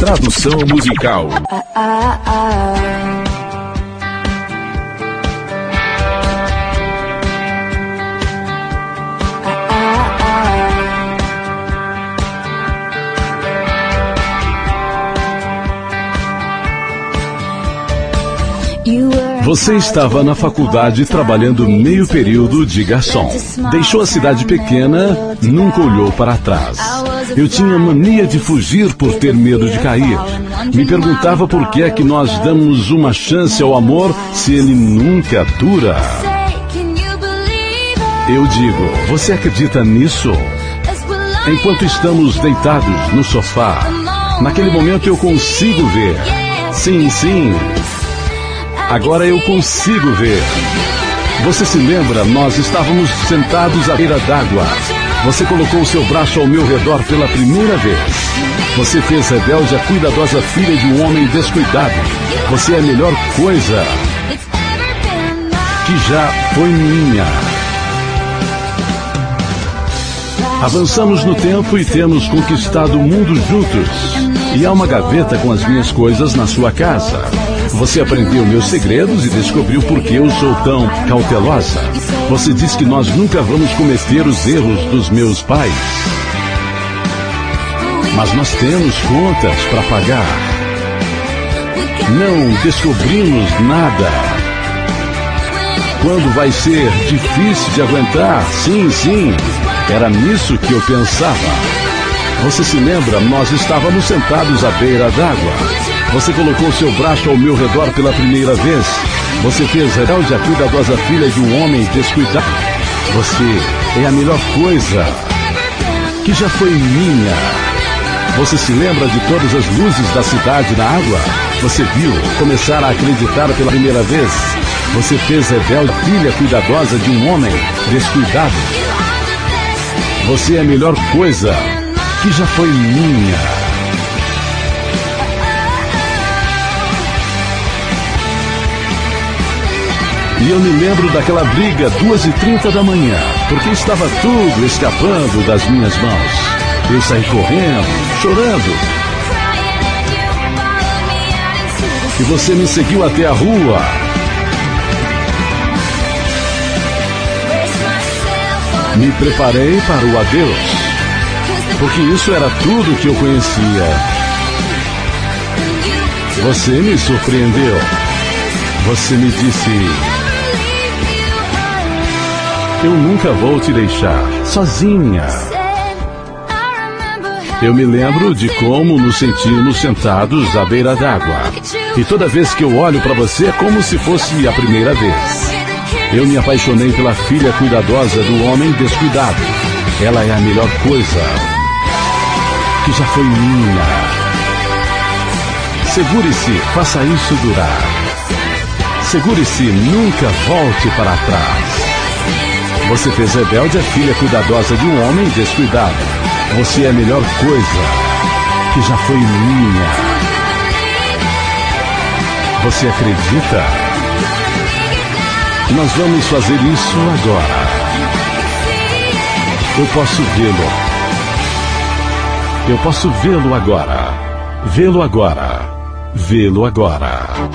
Tradução musical. Você estava na faculdade trabalhando meio período de garçom. Deixou a cidade pequena, nunca olhou para trás. Eu tinha mania de fugir por ter medo de cair. Me perguntava por que é que nós damos uma chance ao amor se ele nunca dura. Eu digo, você acredita nisso? Enquanto estamos deitados no sofá, naquele momento eu consigo ver. Sim, sim, Agora eu consigo ver. Você se lembra? Nós estávamos sentados à beira d'água. Você colocou seu braço ao meu redor pela primeira vez. Você fez rebelde a cuidadosa filha de um homem descuidado. Você é a melhor coisa que já foi minha. Avançamos no tempo e temos conquistado o mundo juntos. E há uma gaveta com as minhas coisas na sua casa. Você aprendeu meus segredos e descobriu por que eu sou tão cautelosa. Você diz que nós nunca vamos cometer os erros dos meus pais. Mas nós temos contas para pagar. Não descobrimos nada. Quando vai ser difícil de aguentar? Sim, sim. Era nisso que eu pensava. Você se lembra? Nós estávamos sentados à beira d'água. Você colocou seu braço ao meu redor pela primeira vez. Você fez rebelde a cuidadosa filha de um homem descuidado. Você é a melhor coisa que já foi minha. Você se lembra de todas as luzes da cidade na água? Você viu começar a acreditar pela primeira vez? Você fez rebelde filha cuidadosa de um homem descuidado. Você é a melhor coisa que já foi minha. E eu me lembro daquela briga, duas e trinta da manhã, porque estava tudo escapando das minhas mãos. Eu saí correndo, chorando. E você me seguiu até a rua. Me preparei para o adeus, porque isso era tudo que eu conhecia. Você me surpreendeu. Você me disse: eu nunca vou te deixar sozinha. Eu me lembro de como nos sentimos sentados à beira d'água. E toda vez que eu olho para você é como se fosse a primeira vez. Eu me apaixonei pela filha cuidadosa do homem descuidado. Ela é a melhor coisa que já foi minha. Segure-se, faça isso durar. Segure-se, nunca volte para trás. Você fez rebelde a filha cuidadosa de um homem descuidado. Você é a melhor coisa que já foi minha. Você acredita? Nós vamos fazer isso agora. Eu posso vê-lo. Eu posso vê-lo agora. Vê-lo agora. Vê-lo agora.